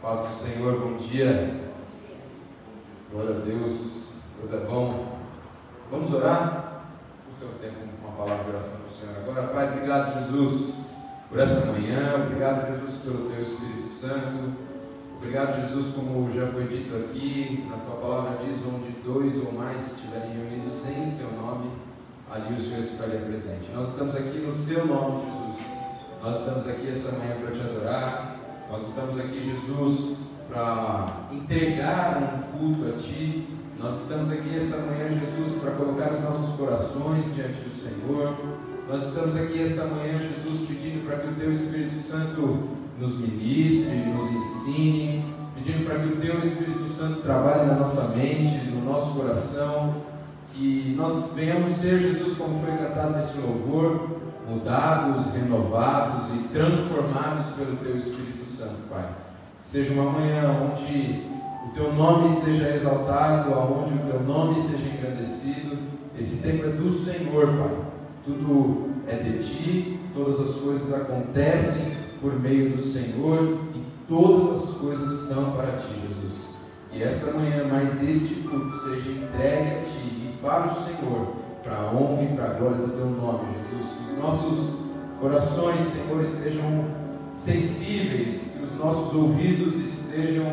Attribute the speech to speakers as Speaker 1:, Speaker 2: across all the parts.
Speaker 1: Paz do Senhor, bom dia. Glória a Deus, Deus é bom. Vamos orar? Vamos ter um tempo uma palavra de oração para o Senhor agora. Pai, obrigado, Jesus, por essa manhã. Obrigado, Jesus, pelo Teu Espírito Santo. Obrigado, Jesus, como já foi dito aqui, na Tua palavra diz: onde dois ou mais estiverem reunidos em Seu nome, ali o Senhor estaria presente. Nós estamos aqui no Seu nome, Jesus. Nós estamos aqui essa manhã para te adorar. Nós estamos aqui, Jesus, para entregar um culto a Ti. Nós estamos aqui esta manhã, Jesus, para colocar os nossos corações diante do Senhor. Nós estamos aqui esta manhã, Jesus, pedindo para que o Teu Espírito Santo nos ministre, nos ensine, pedindo para que o Teu Espírito Santo trabalhe na nossa mente, no nosso coração, que nós venhamos ser, Jesus, como foi cantado nesse louvor, mudados, renovados e transformados pelo Teu Espírito Santo, Pai. Seja uma manhã onde o Teu nome seja exaltado, onde o Teu nome seja engrandecido. Esse tempo é do Senhor, Pai. Tudo é de Ti, todas as coisas acontecem por meio do Senhor e todas as coisas são para Ti, Jesus. Que esta manhã, mais este culto seja entregue a Ti e para o Senhor, para a honra e para a glória do Teu nome, Jesus. Que os nossos corações, Senhor, estejam sensíveis, que os nossos ouvidos estejam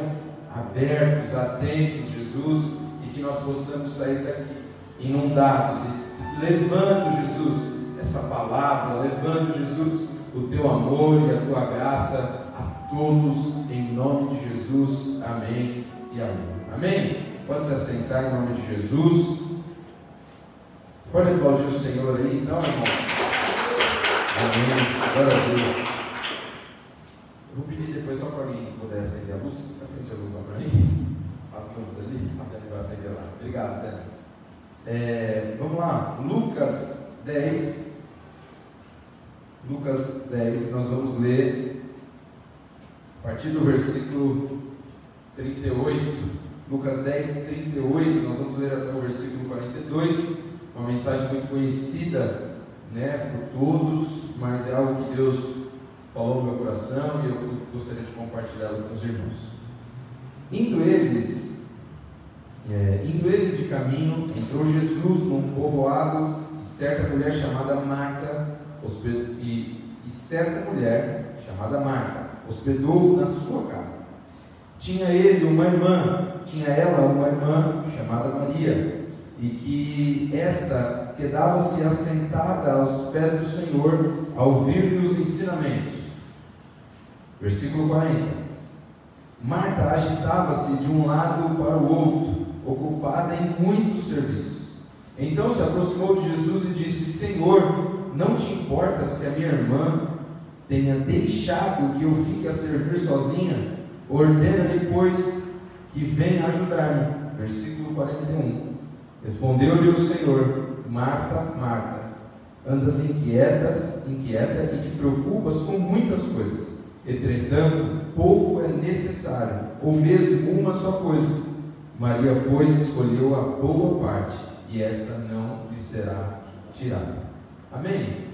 Speaker 1: abertos, atentos, Jesus, e que nós possamos sair daqui inundados e levando, Jesus, essa palavra, levando, Jesus, o teu amor e a tua graça a todos, em nome de Jesus. Amém e amém. Amém? Pode se assentar em nome de Jesus. Pode aplaudir o Senhor aí, então, irmão. Amém. Glória a Deus. Vou pedir depois só para alguém puder acender a luz. Você acende a luz lá para mim? As luzes ali. A Dani vai acender lá. Obrigado, Dani. É, vamos lá. Lucas 10. Lucas 10. Nós vamos ler a partir do versículo 38. Lucas 10, 38. Nós vamos ler até o versículo 42. Uma mensagem muito conhecida né, por todos, mas é algo que Deus falou no meu coração e eu gostaria de compartilhá-lo com os irmãos. Indo eles, é, indo eles de caminho, entrou Jesus num povoado e certa mulher chamada Marta e, e certa mulher chamada Marta hospedou na sua casa. Tinha ele uma irmã, tinha ela uma irmã chamada Maria, e que esta quedava-se assentada aos pés do Senhor a ouvir-lhe os ensinamentos. Versículo 40. Marta agitava-se de um lado para o outro, ocupada em muitos serviços. Então se aproximou de Jesus e disse: Senhor, não te importas que a minha irmã tenha deixado que eu fique a servir sozinha? Ordena-lhe, pois, que venha ajudar-me. Versículo 41. Respondeu-lhe o Senhor: Marta, Marta, andas inquietas, inquieta e te preocupas com muitas coisas Entretanto, pouco é necessário, ou mesmo uma só coisa. Maria, pois, escolheu a boa parte, e esta não lhe será tirada. Amém?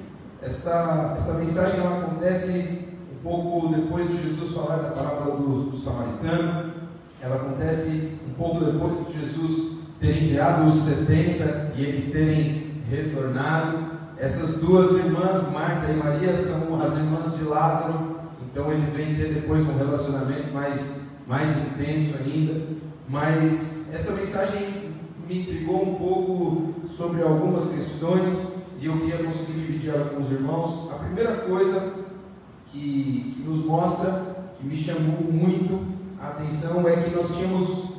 Speaker 1: Esta, esta mensagem ela acontece um pouco depois de Jesus falar da parábola do, do samaritano. Ela acontece um pouco depois de Jesus ter enviado os 70 e eles terem retornado. Essas duas irmãs, Marta e Maria, são as irmãs de Lázaro, então eles vêm ter depois um relacionamento mais, mais intenso ainda. Mas essa mensagem me intrigou um pouco sobre algumas questões e eu queria conseguir dividir ela com os irmãos. A primeira coisa que, que nos mostra, que me chamou muito a atenção, é que nós tínhamos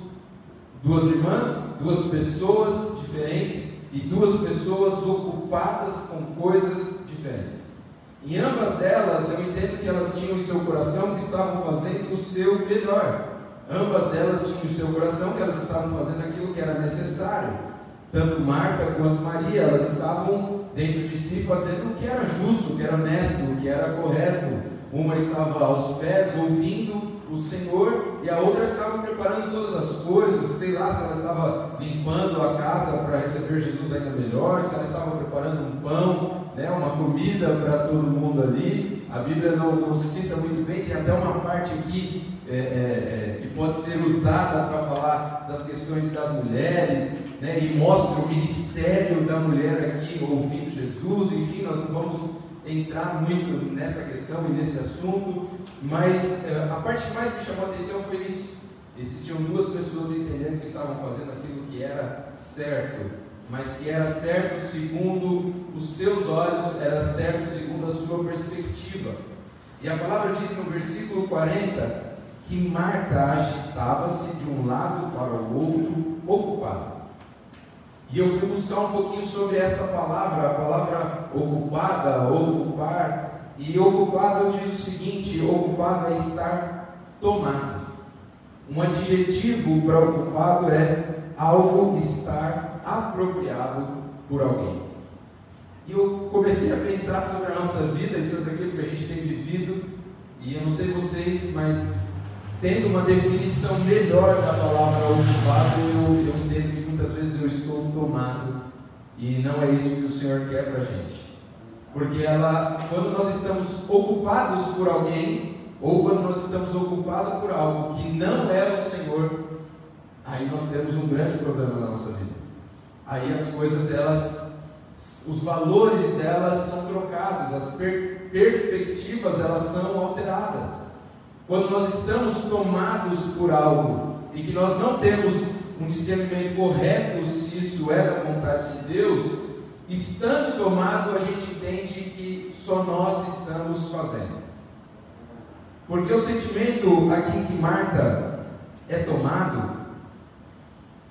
Speaker 1: duas irmãs, duas pessoas diferentes e duas pessoas ocupadas com coisas diferentes. Em ambas delas, eu entendo que elas tinham em seu coração que estavam fazendo o seu melhor. Ambas delas tinham em seu coração que elas estavam fazendo aquilo que era necessário. Tanto Marta quanto Maria, elas estavam dentro de si fazendo o que era justo, o que era honesto, o que era correto. Uma estava aos pés ouvindo o Senhor e a outra estava preparando todas as coisas, sei lá se ela estava limpando a casa para receber Jesus ainda melhor, se ela estava preparando um pão, né, uma comida para todo mundo ali. a Bíblia não, não cita muito bem, tem até uma parte aqui é, é, é, que pode ser usada para falar das questões das mulheres, né, e mostra o ministério da mulher aqui ouvindo Jesus, enfim, nós não vamos entrar muito nessa questão e nesse assunto, mas é, a parte que mais me chamou a atenção foi isso. Existiam duas pessoas entendendo que estavam fazendo aquilo que era certo, mas que era certo segundo os seus olhos, era certo segundo a sua perspectiva. E a palavra diz no versículo 40 que Marta agitava-se de um lado para o outro, ocupada. E eu fui buscar um pouquinho sobre essa palavra, a palavra ocupada, ocupar. E ocupada diz o seguinte: ocupado é estar tomado. Um adjetivo para ocupado é algo estar apropriado por alguém. E eu comecei a pensar sobre a nossa vida e sobre aquilo que a gente tem vivido. E eu não sei vocês, mas tendo uma definição melhor da palavra ocupado, eu, eu entendo que muitas vezes eu estou tomado e não é isso que o Senhor quer para a gente. Porque ela, quando nós estamos ocupados por alguém, ou quando nós estamos ocupados por algo que não é o Senhor, aí nós temos um grande problema na nossa vida. Aí as coisas, elas, os valores delas são trocados, as per perspectivas elas são alteradas. Quando nós estamos tomados por algo e que nós não temos um discernimento correto se isso é da vontade de Deus, estando tomado, a gente entende que só nós estamos fazendo. Porque o sentimento aqui que Marta é tomado,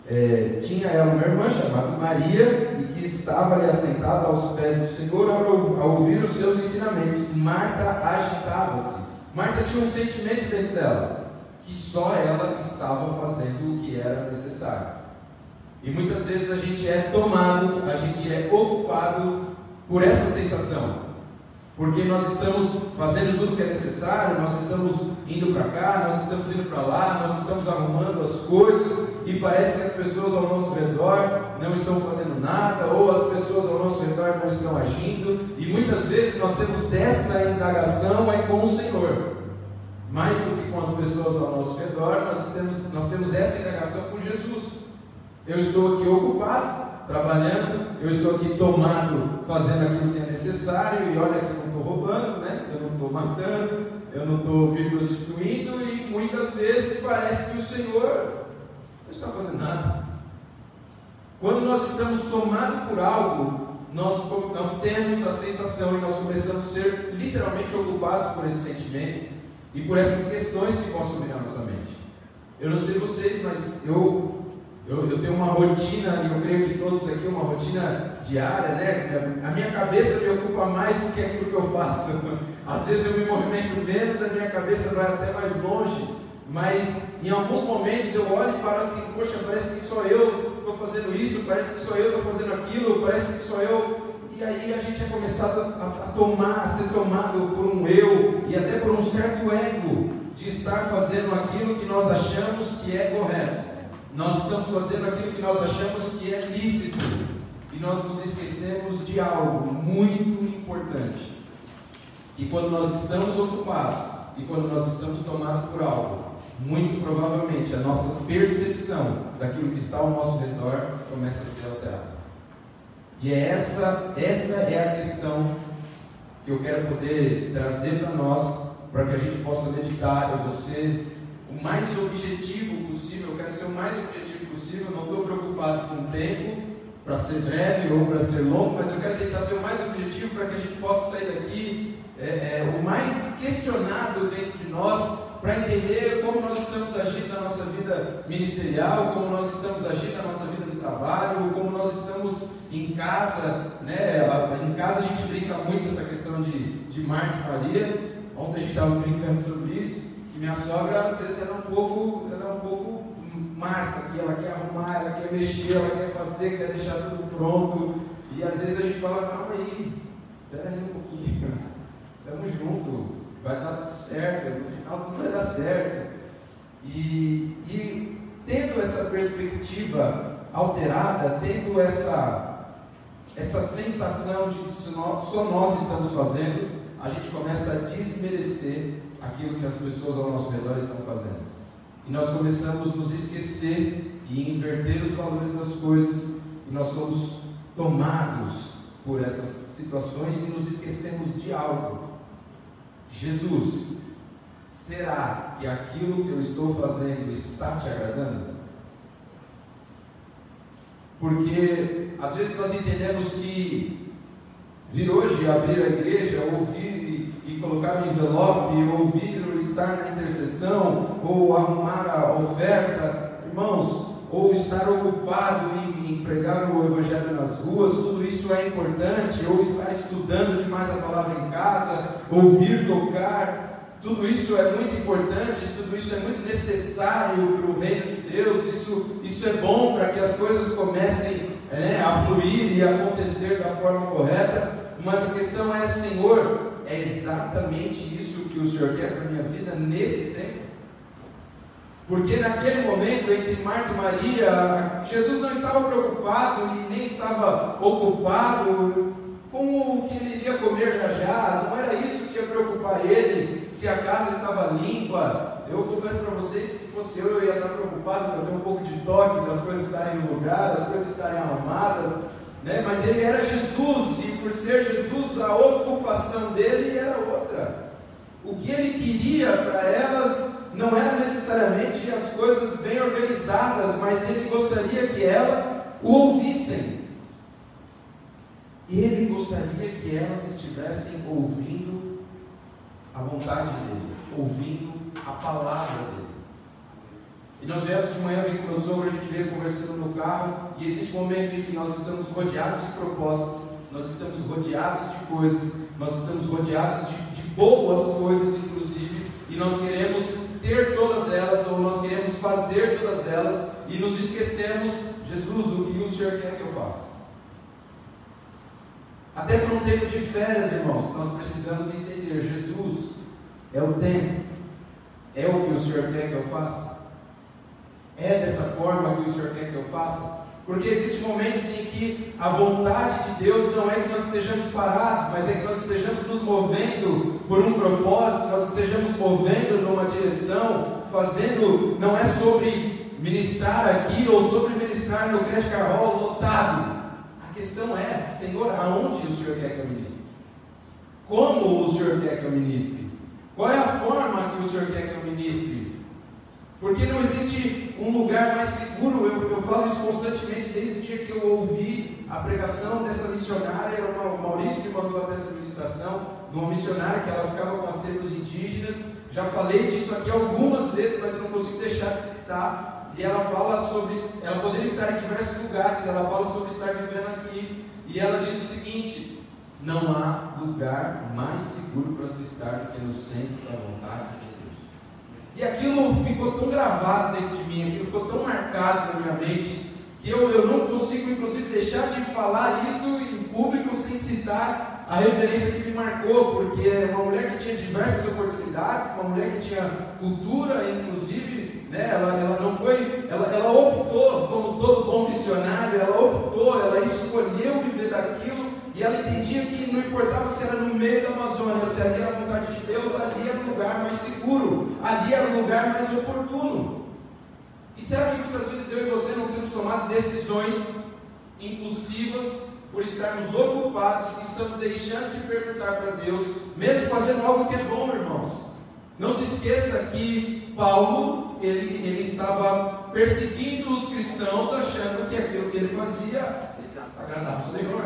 Speaker 1: é, tinha ela uma irmã chamada Maria e que estava ali assentada aos pés do Senhor ao, ao ouvir os seus ensinamentos. Marta agitava-se Marta tinha um sentimento dentro dela, que só ela estava fazendo o que era necessário. E muitas vezes a gente é tomado, a gente é ocupado por essa sensação. Porque nós estamos fazendo tudo que é necessário, nós estamos indo para cá, nós estamos indo para lá, nós estamos arrumando as coisas e parece que as pessoas ao nosso redor não estão fazendo nada, ou as pessoas ao nosso redor não estão agindo, e muitas vezes nós temos essa indagação é com o Senhor. Mais do que com as pessoas ao nosso redor, nós temos, nós temos essa indagação com Jesus. Eu estou aqui ocupado, trabalhando, eu estou aqui tomado, fazendo aquilo que é necessário, e olha que eu não estou roubando, né? eu não estou matando, eu não estou me prostituindo, e muitas vezes parece que o Senhor não está fazendo nada. Quando nós estamos tomados por algo, nós, nós temos a sensação e nós começamos a ser literalmente ocupados por esse sentimento e por essas questões que possam vir à nossa mente. Eu não sei vocês, mas eu eu, eu, tenho uma rotina, e eu creio que todos aqui, uma rotina diária, né? A minha cabeça me ocupa mais do que aquilo que eu faço. Às vezes eu me movimento menos, a minha cabeça vai até mais longe, mas em alguns momentos eu olho e paro assim, poxa, parece que só eu estou fazendo isso, parece que só eu estou fazendo aquilo, parece que só eu. E aí a gente é começado a, a tomar, a ser tomado por um eu e até por um certo ego de estar fazendo aquilo que nós achamos que é correto. Nós estamos fazendo aquilo que nós achamos que é lícito e nós nos esquecemos de algo muito importante. Que quando nós estamos ocupados e quando nós estamos tomados por algo, muito provavelmente a nossa percepção daquilo que está ao nosso redor começa a ser alterada. E é essa, essa é a questão que eu quero poder trazer para nós, para que a gente possa meditar. Eu ser o mais objetivo possível, eu quero ser o mais objetivo possível, não estou preocupado com o tempo, para ser breve ou para ser longo, mas eu quero tentar ser o mais objetivo para que a gente possa sair daqui é, é, o mais questionado dentro de nós, para entender como nós estamos agindo na nossa vida ministerial, como nós estamos agindo na nossa vida no trabalho, como nós estamos em casa, né? Em casa a gente brinca muito essa questão de, de Marta e Maria. Ontem a gente estava brincando sobre isso minha sogra às vezes era um pouco, era um pouco marca, que ela quer arrumar, ela quer mexer, ela quer fazer, quer deixar tudo pronto. E às vezes a gente fala, calma aí, espera aí um pouquinho, estamos juntos, vai dar tudo certo, no final tudo vai dar certo. E, e tendo essa perspectiva alterada, tendo essa, essa sensação de que só nós estamos fazendo, a gente começa a desmerecer aquilo que as pessoas ao nosso redor estão fazendo. E nós começamos a nos esquecer e inverter os valores das coisas, e nós somos tomados por essas situações e nos esquecemos de algo. Jesus, será que aquilo que eu estou fazendo está te agradando? Porque às vezes nós entendemos que vir hoje abrir a igreja, ouvir e, colocar um envelope, ouvir ou estar na intercessão, ou arrumar a oferta, irmãos, ou estar ocupado em, em pregar o evangelho nas ruas, tudo isso é importante, ou estar estudando demais a palavra em casa, ouvir tocar, tudo isso é muito importante, tudo isso é muito necessário para o reino de Deus, isso, isso é bom para que as coisas comecem né, a fluir e acontecer da forma correta, mas a questão é, Senhor, é exatamente isso que o Senhor quer para a minha vida nesse tempo? Porque naquele momento, entre Marta e Maria, Jesus não estava preocupado e nem estava ocupado com o que ele iria comer já já, não era isso que ia preocupar ele, se a casa estava limpa. Eu confesso para vocês que se fosse eu, eu ia estar preocupado para ter um pouco de toque das coisas estarem no lugar, das coisas estarem arrumadas, né? mas ele era Jesus, e por ser Jesus, a ocupação dele era outra. O que ele queria para elas não era necessariamente as coisas bem organizadas, mas ele gostaria que elas o ouvissem. Ele gostaria que elas estivessem ouvindo a vontade dele, ouvindo a palavra dele. E nós viemos de manhã, vim com meu sogro, a gente veio conversando no carro, e existe um momento em que nós estamos rodeados de propostas, nós estamos rodeados de coisas, nós estamos rodeados de, de boas coisas, inclusive, e nós queremos ter todas elas, ou nós queremos fazer todas elas, e nos esquecemos, Jesus, o que o Senhor quer que eu faça? Até por um tempo de férias, irmãos, nós precisamos entender: Jesus é o tempo, é o que o Senhor quer que eu faça? É dessa forma que o Senhor quer que eu faça? Porque existem momentos em que a vontade de Deus não é que nós estejamos parados, mas é que nós estejamos nos movendo por um propósito, nós estejamos movendo numa direção, fazendo, não é sobre ministrar aqui ou sobre ministrar no Crédito Carol lotado, questão é, Senhor, aonde o Senhor quer que eu ministre? Como o Senhor quer que eu ministre? Qual é a forma que o Senhor quer que eu ministre? Porque não existe um lugar mais seguro, eu, eu falo isso constantemente desde o dia que eu ouvi a pregação dessa missionária, o Maurício que mandou até essa ministração, de uma missionária que ela ficava com as tribos indígenas. Já falei disso aqui algumas vezes, mas eu não consigo deixar de citar e ela fala sobre, ela poderia estar em diversos lugares, ela fala sobre estar vivendo aqui, e ela diz o seguinte: não há lugar mais seguro para se estar do que no centro da vontade de Deus. E aquilo ficou tão gravado dentro de mim, aquilo ficou tão marcado na minha mente, que eu, eu não consigo, inclusive, deixar de falar isso em público sem citar a referência que me marcou, porque é uma mulher que tinha diversas oportunidades, uma mulher que tinha cultura, inclusive né? ela, ela não foi, ela, ela optou, como todo bom missionário, ela optou, ela escolheu viver daquilo e ela entendia que não importava se era no meio da Amazônia, se ali era a vontade de Deus, ali era o lugar mais seguro, ali era o lugar mais oportuno. E será que muitas vezes eu e você não temos tomado decisões impulsivas por estarmos ocupados e estamos deixando de perguntar para Deus, mesmo fazendo algo que é bom, irmãos? Não se esqueça que Paulo ele, ele estava perseguindo os cristãos, achando que aquilo que ele fazia agradava o Senhor.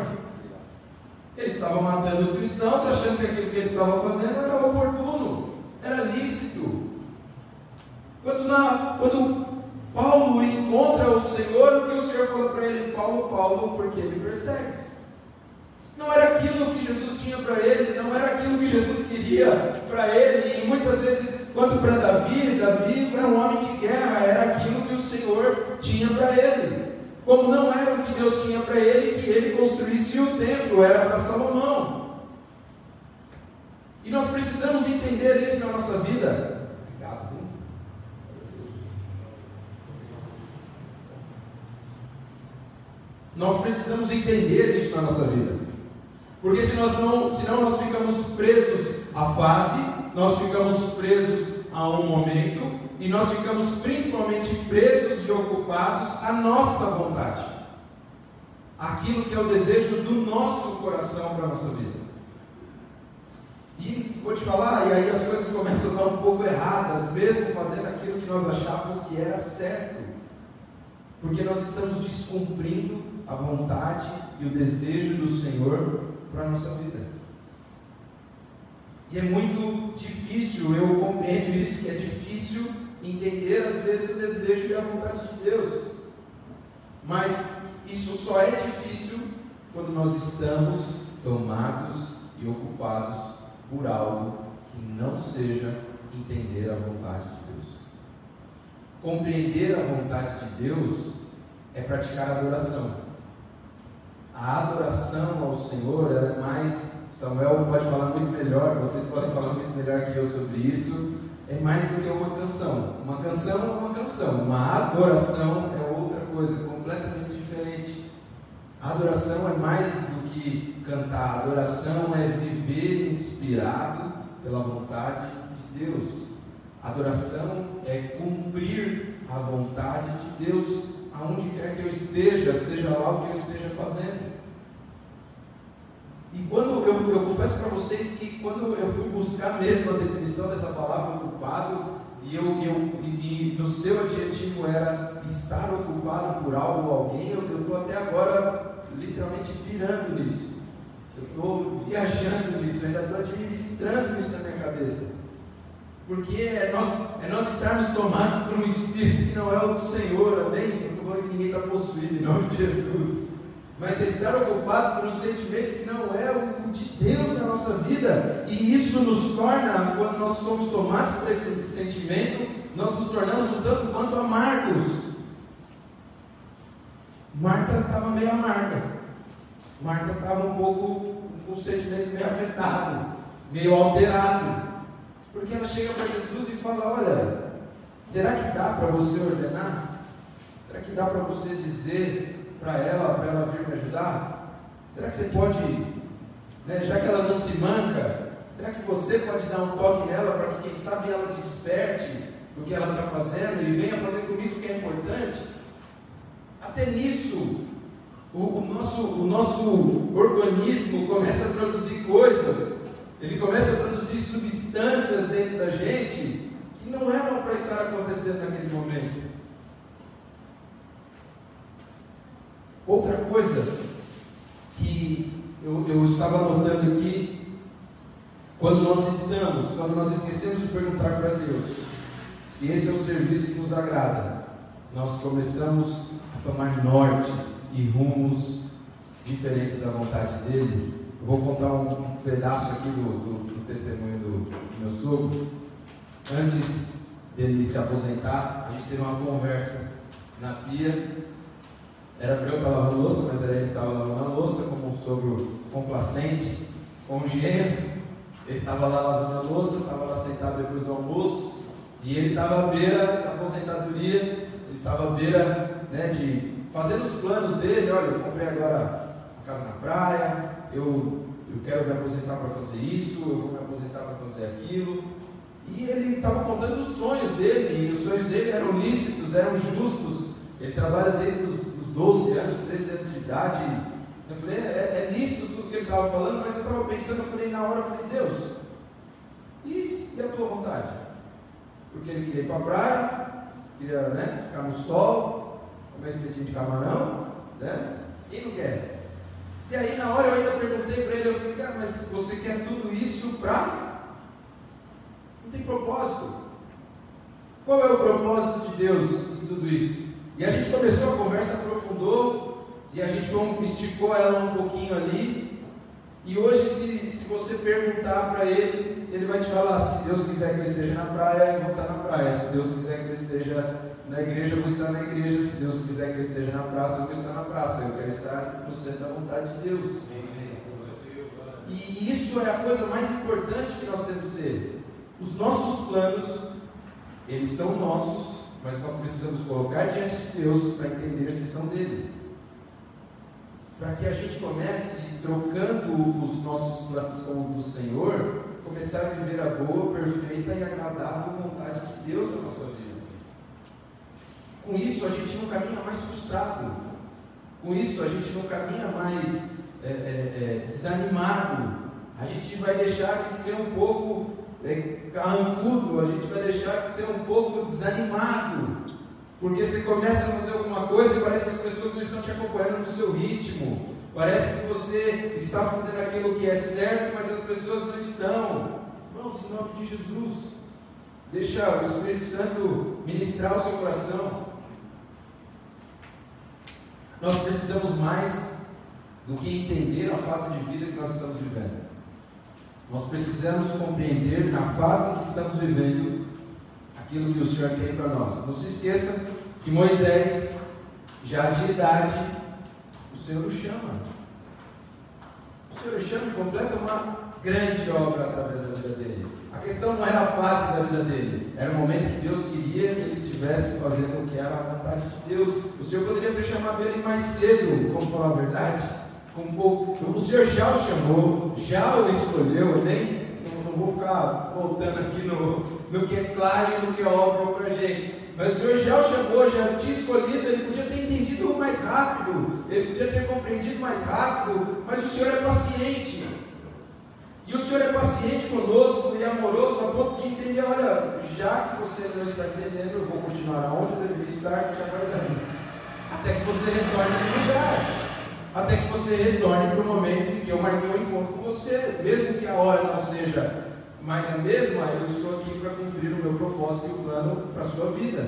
Speaker 1: Ele estava matando os cristãos, achando que aquilo que ele estava fazendo era oportuno, era lícito. Quando, na, quando Paulo encontra o Senhor, o que o Senhor falou para ele? Paulo, Paulo, porque me persegues? Não era aquilo que Jesus tinha para ele, não era aquilo que Jesus queria para ele, e muitas vezes Quanto para Davi, Davi era um homem de guerra, era aquilo que o Senhor tinha para ele. Como não era o que Deus tinha para ele, que ele construísse o templo, era para Salomão. E nós precisamos entender isso na nossa vida. Nós precisamos entender isso na nossa vida. Porque se nós não, senão nós ficamos presos à fase, nós ficamos presos a um momento e nós ficamos principalmente presos e ocupados à nossa vontade. Aquilo que é o desejo do nosso coração para a nossa vida. E vou te falar, e aí as coisas começam a estar um pouco erradas, mesmo fazendo aquilo que nós achávamos que era certo. Porque nós estamos descumprindo a vontade e o desejo do Senhor para a nossa vida. E é muito difícil, eu compreendo isso, que é difícil entender às vezes o desejo e a vontade de Deus. Mas isso só é difícil quando nós estamos tomados e ocupados por algo que não seja entender a vontade de Deus. Compreender a vontade de Deus é praticar adoração. A adoração ao Senhor é mais. Samuel pode falar muito melhor, vocês podem falar muito melhor que eu sobre isso. É mais do que uma canção. Uma canção é uma canção, uma adoração é outra coisa completamente diferente. A adoração é mais do que cantar. Adoração é viver inspirado pela vontade de Deus. Adoração é cumprir a vontade de Deus aonde quer que eu esteja, seja lá o que eu esteja fazendo. E quando eu, eu confesso para vocês que quando eu fui buscar mesmo a definição dessa palavra ocupado, e, eu, eu, e, e no seu adjetivo era estar ocupado por algo ou alguém, eu estou até agora literalmente pirando nisso. Eu estou viajando nisso, ainda estou administrando isso na minha cabeça. Porque é nós, é nós estarmos tomados por um espírito que não é o do Senhor, amém? Não estou falando que ninguém está possuído em nome de Jesus. Mas estar ocupado por um sentimento que não é o de Deus na nossa vida. E isso nos torna, quando nós somos tomados por esse sentimento, nós nos tornamos um tanto quanto amargos. Marta estava meio amarga. Marta estava um pouco com um sentimento meio afetado, meio alterado. Porque ela chega para Jesus e fala: Olha, será que dá para você ordenar? Será que dá para você dizer para ela, para ela vir me ajudar? Será que você pode, né, já que ela não se manca, será que você pode dar um toque nela para que, quem sabe, ela desperte do que ela está fazendo e venha fazer comigo o que é importante? Até nisso, o, o, nosso, o nosso organismo começa a produzir coisas, ele começa a produzir substâncias dentro da gente que não eram para estar acontecendo naquele momento. Outra coisa que eu, eu estava notando aqui, quando nós estamos, quando nós esquecemos de perguntar para Deus se esse é o serviço que nos agrada, nós começamos a tomar nortes e rumos diferentes da vontade dele. Eu vou contar um, um pedaço aqui do, do, do testemunho do, do, meu sogro. Antes dele se aposentar, a gente teve uma conversa na pia. Era para eu estar lavando louça, mas era ele que estava lavando a louça, como um sogro complacente, com um gênio. Ele estava lá lavando a louça, estava lá sentado depois do almoço, e ele estava à beira da aposentadoria, ele estava à beira né, de fazendo os planos dele, olha, eu comprei agora uma casa na praia, eu, eu quero me aposentar para fazer isso, eu vou me aposentar para fazer aquilo. E ele estava contando os sonhos dele, e os sonhos dele eram lícitos, eram justos. Ele trabalha desde os 12 anos, 13 anos de idade. Eu falei, é, é lícito tudo que ele estava falando, mas eu estava pensando, eu falei, na hora, eu falei, Deus, e, e a tua vontade? Porque ele queria ir para a praia, queria né, ficar no sol, comer espetinho de camarão, né? Quem não quer? E aí na hora eu ainda perguntei para ele, eu falei, cara, mas você quer tudo isso para? Não tem propósito. Qual é o propósito de Deus em tudo isso? E a gente começou a conversa, aprofundou, e a gente esticou ela um pouquinho ali. E hoje, se, se você perguntar para ele, ele vai te falar: se Deus quiser que eu esteja na praia, eu vou estar na praia. Se Deus quiser que eu esteja na igreja, eu vou estar na igreja. Se Deus quiser que eu esteja na praça, eu vou estar na praça. Eu quero estar no centro da vontade de Deus. E isso é a coisa mais importante que nós temos dele. Os nossos planos, eles são nossos, mas nós precisamos colocar diante de Deus para entender se são dele. Para que a gente comece trocando os nossos planos com o do Senhor, começar a viver a boa, perfeita e agradável vontade de Deus na nossa vida. Com isso, a gente não caminha mais frustrado. Com isso, a gente não caminha mais é, é, é, desanimado. A gente vai deixar de ser um pouco carrancudo, a gente vai deixar de ser um pouco desanimado. Porque você começa a fazer alguma coisa e parece que as pessoas não estão te acompanhando no seu ritmo. Parece que você está fazendo aquilo que é certo, mas as pessoas não estão. Irmãos, em nome de Jesus, deixa o Espírito Santo ministrar o seu coração. Nós precisamos mais do que entender a fase de vida que nós estamos vivendo. Nós precisamos compreender na fase em que estamos vivendo aquilo que o Senhor tem para nós. Não se esqueça que Moisés, já de idade, o Senhor o chama. O Senhor o chama e completa uma grande obra através da vida dele. A questão não era a fase da vida dele, era o momento que Deus queria que ele estivesse fazendo o que era a vontade de Deus. O Senhor poderia ter chamado ele mais cedo, vamos falar a verdade? Com pouco. O Senhor já o chamou, já o escolheu, eu nem não, vou ficar voltando aqui no, no que é claro e no que é óbvio para a gente. Mas o Senhor já o chamou, já tinha escolhido, ele podia ter entendido mais rápido, ele podia ter compreendido mais rápido, mas o Senhor é paciente. E o Senhor é paciente conosco e amoroso a ponto de entender, olha, já que você não está entendendo, eu vou continuar onde eu deveria estar te aguardando. Até que você retorne para o lugar. Até que você retorne para o momento em que eu marquei o um encontro com você. Mesmo que a hora não seja mais a mesma, eu estou aqui para cumprir o meu propósito e o plano para a sua vida.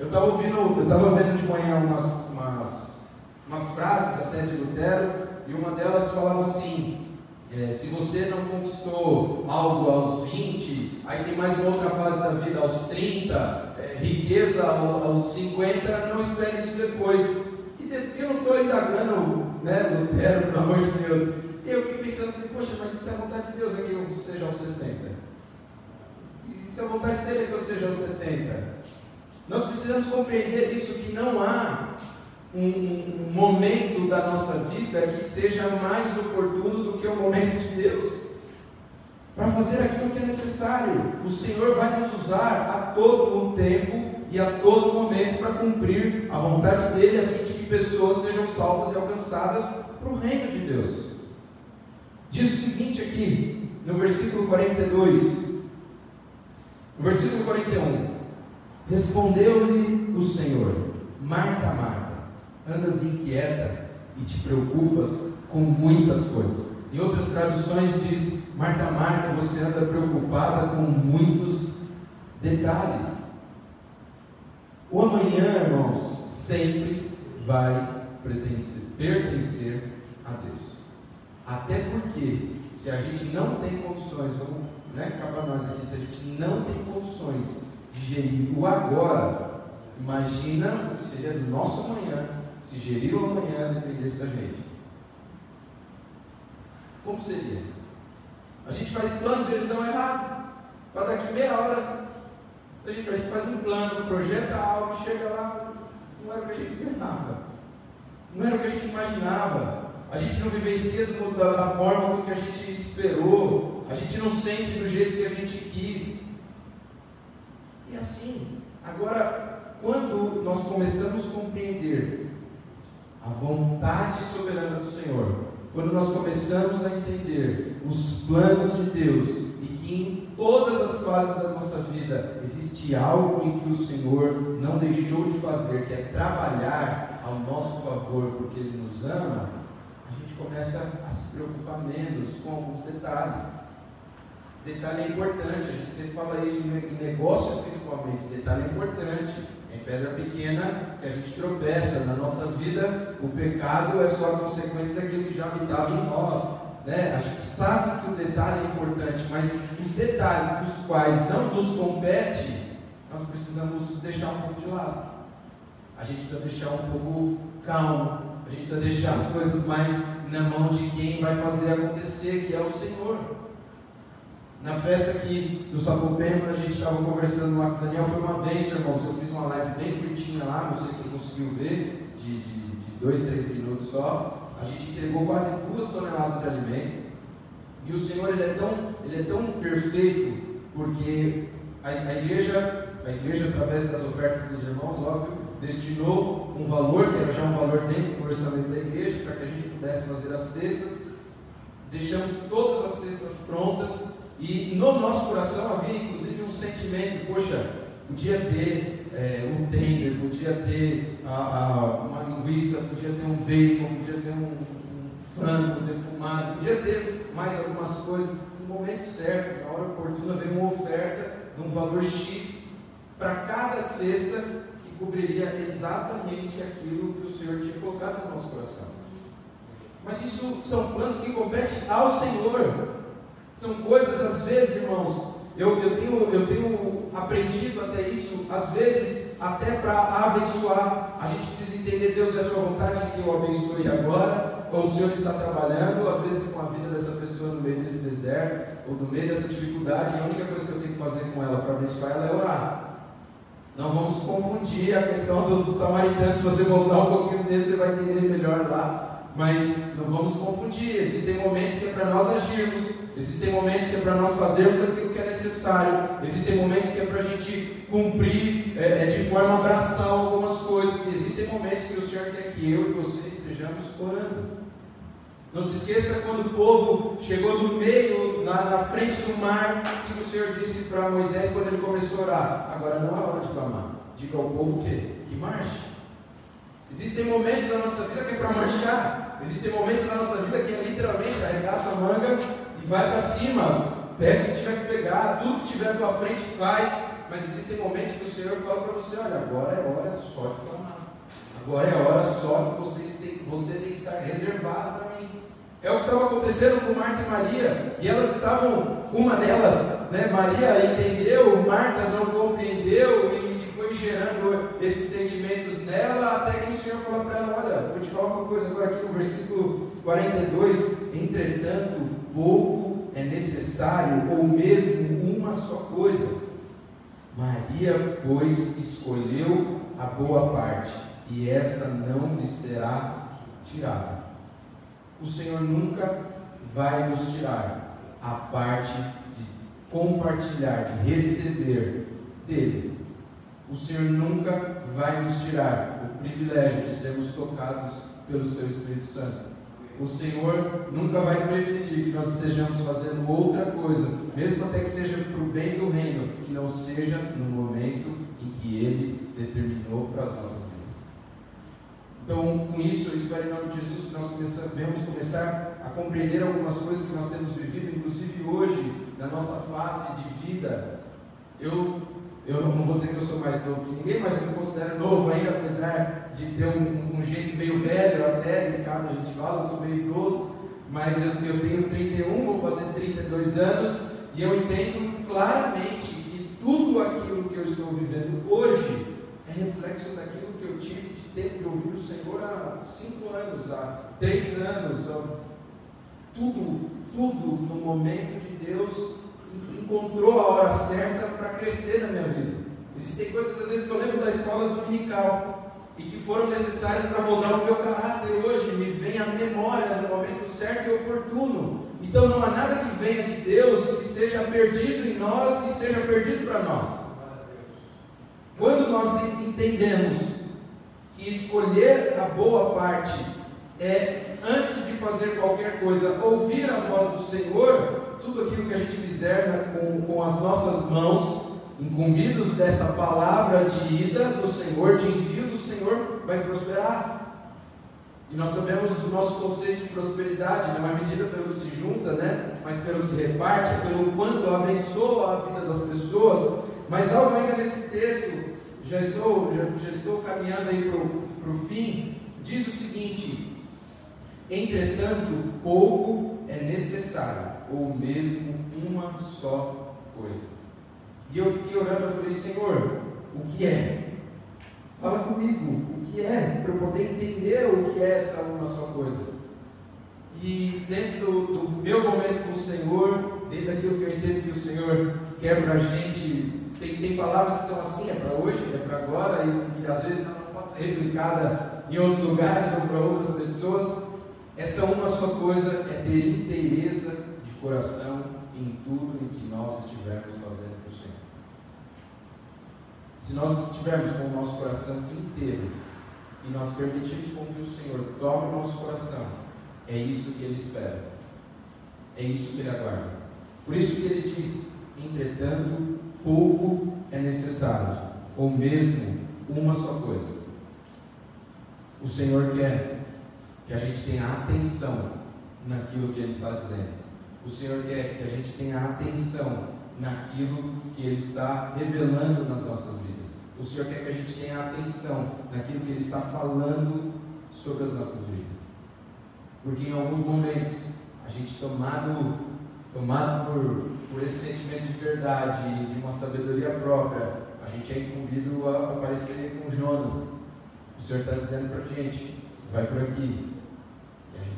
Speaker 1: Eu estava ouvindo, eu estava vendo de manhã umas, umas, umas frases até de Lutero, e uma delas falava assim, é, se você não conquistou algo aos 20, aí tem mais uma outra fase da vida aos 30, é, riqueza aos 50, não espere isso depois. E de, eu não estou indagando, né, Lutero, pelo amor de Deus. Eu fiquei pensando, poxa, mas isso é a vontade de Deus é que eu seja aos 60. E se a vontade dele é que eu seja aos 70. Nós precisamos compreender isso, que não há um, momento da nossa vida que seja mais oportuno do que o momento de Deus. Para fazer aquilo que é necessário. O Senhor vai nos usar a todo o tempo e a todo momento para cumprir a vontade dele, a fim que pessoas sejam salvas e alcançadas para o reino de Deus. Diz o seguinte aqui, no versículo 42, no versículo 41: Respondeu-lhe o Senhor, Marta, Marta andas inquieta e te preocupas com muitas coisas. Em outras traduções diz: Marta, Marta, você anda preocupada com muitos detalhes. O amanhã, irmãos, sempre vai pertencer, pertencer a Deus. Até porque, se a gente não tem condições, vamos né, acabar nós aqui, se a gente não tem condições de gerir o agora, imagina o que seria do nosso amanhã se gerir o amanhã dependesse da gente. Como seria? A gente faz planos e eles dão errado. Para daqui meia hora, a gente, a gente faz um plano, projeta algo, chega lá, não era o que a gente esperava. Não era o que a gente imaginava. A gente não vivencia da, da forma como que a gente esperou. A gente não sente do jeito que a gente quis. E assim, agora, quando nós começamos a compreender a vontade soberana do Senhor, quando nós começamos a entender os planos de Deus todas as fases da nossa vida existe algo em que o Senhor não deixou de fazer, que é trabalhar ao nosso favor porque Ele nos ama, a gente começa a se preocupar menos com alguns detalhes. Detalhe é importante, a gente sempre fala isso em negócio principalmente, detalhe é importante. Em pedra pequena que a gente tropeça. Na nossa vida, o pecado é só a consequência daquilo que já habitava em nós. Né? A gente sabe que o detalhe é importante, mas os detalhes dos quais não nos compete, nós precisamos deixar um pouco de lado. A gente precisa deixar um pouco calmo. A gente precisa deixar as coisas mais na mão de quem vai fazer acontecer, que é o Senhor. Na festa aqui do Sapopemba, a gente estava conversando lá com o Daniel, foi uma bênção, irmãos. Eu fiz uma live bem curtinha lá, não sei quem conseguiu ver, de, de, de dois, três minutos só. A gente entregou quase duas toneladas de alimento. E o Senhor ele é tão, ele é tão perfeito, porque a, a igreja, a igreja, através das ofertas dos irmãos, óbvio, destinou um valor, que era já um valor dentro do orçamento da igreja, para que a gente pudesse fazer as cestas. Deixamos todas as cestas prontas e no nosso coração havia inclusive um sentimento, poxa, podia ter é, um tender, podia ter a, a, uma linguiça, podia ter um bacon, podia ter um, um frango defumado, podia ter mais algumas coisas. No momento certo, na hora oportuna, veio uma oferta de um valor X para cada cesta que cobriria exatamente aquilo que o Senhor tinha colocado no nosso coração. Mas isso são planos que competem ao Senhor. São coisas, às vezes, irmãos, eu, eu, tenho, eu tenho aprendido até isso, às vezes, até para abençoar. A gente precisa entender, Deus, é a sua vontade que eu abençoe agora, ou o Senhor está trabalhando, às vezes, com a vida dessa pessoa no meio desse deserto, ou no meio dessa dificuldade, a única coisa que eu tenho que fazer com ela para abençoar ela é orar. Não vamos confundir a questão do, do samaritano. Se você voltar um pouquinho desse, você vai entender melhor lá. Mas não vamos confundir. Existem momentos que é para nós agirmos, existem momentos que é para nós fazermos aquilo que é necessário, existem momentos que é para a gente cumprir é, é, de forma abraçal algumas coisas, existem momentos que o Senhor quer que eu e você estejamos orando. Não se esqueça quando o povo chegou no meio, na, na frente do mar, que o Senhor disse para Moisés quando ele começou a orar: agora não é hora de clamar. Diga ao povo que, que marche. Existem momentos na nossa vida que é para marchar. Existem momentos na nossa vida que é literalmente arregaça a manga vai para cima. Pega o que tiver que pegar, tudo que tiver pela frente faz. Mas existem momentos que o Senhor fala para você: olha, agora é hora só de clamar. Agora é hora só que você tem, você tem que estar reservado para mim. É o que estava acontecendo com Marta e Maria, e elas estavam, uma delas, né, Maria entendeu, Marta não compreendeu e foi gerando esses sentimentos nela, até que o Senhor falou para ela: Olha, vou te falar uma coisa agora aqui no versículo 42: Entretanto, pouco é necessário, ou mesmo uma só coisa. Maria, pois, escolheu a boa parte, e esta não lhe será tirada o Senhor nunca vai nos tirar a parte de compartilhar, de receber dele. O Senhor nunca vai nos tirar o privilégio de sermos tocados pelo seu Espírito Santo. O Senhor nunca vai preferir que nós estejamos fazendo outra coisa, mesmo até que seja para o bem do reino, que não seja no momento em que Ele determinou para as nossas então, com isso, eu espero em nome de Jesus que nós começamos, começar a compreender algumas coisas que nós temos vivido, inclusive hoje, na nossa fase de vida. Eu, eu não vou dizer que eu sou mais novo que ninguém, mas eu me considero novo ainda, apesar de ter um, um jeito meio velho até, em casa a gente fala, eu sou meio idoso, mas eu, eu tenho 31, vou fazer 32 anos, e eu entendo claramente que tudo aquilo que eu estou vivendo hoje é reflexo daquilo que eu tive tempo de ouvir o Senhor há cinco anos, há três anos, há tudo, tudo no momento de Deus encontrou a hora certa para crescer na minha vida. Existem coisas às vezes que eu lembro da escola dominical e que foram necessárias para moldar o meu caráter hoje, me vem à memória no momento certo e oportuno. Então não há nada que venha de Deus que seja perdido em nós e seja perdido para nós. Quando nós entendemos que escolher a boa parte é, antes de fazer qualquer coisa, ouvir a voz do Senhor, tudo aquilo que a gente fizer com, com as nossas mãos, incumbidos dessa palavra de ida do Senhor, de envio do Senhor, vai prosperar. E nós sabemos o nosso conceito de prosperidade, não é medida pelo que se junta, né? mas pelo que se reparte, pelo quanto abençoa a vida das pessoas. Mas algo ainda nesse texto já estou, já, já estou caminhando aí para o fim, diz o seguinte: entretanto, pouco é necessário, ou mesmo uma só coisa. E eu fiquei orando, eu falei, Senhor, o que é? Fala comigo, o que é? Para eu poder entender o que é essa uma só coisa. E dentro do, do meu momento com o Senhor, dentro daquilo que eu entendo que o Senhor quer para a gente tem, tem palavras que são assim, é para hoje, é para agora, e, e, às vezes não pode ser replicada em outros lugares ou para outras pessoas. Essa uma só coisa é ter inteireza coração em tudo em que nós estivermos fazendo para o Senhor. Se nós estivermos com o nosso coração inteiro e nós permitirmos com que o Senhor tome o nosso coração, é isso que Ele espera. É isso que Ele aguarda. Por isso que Ele diz, entretanto, pouco é necessário, ou mesmo uma só coisa. O Senhor quer que a gente tenha atenção naquilo que Ele está dizendo. O Senhor quer que a gente tenha atenção naquilo que Ele está revelando nas nossas vidas. O Senhor quer que a gente tenha atenção naquilo que Ele está falando sobre as nossas vidas. Porque em alguns momentos, a gente tomado, tomado por, por esse sentimento de verdade e de uma sabedoria própria, a gente é incumbido a aparecer com Jonas. O Senhor está dizendo para a gente, vai por aqui,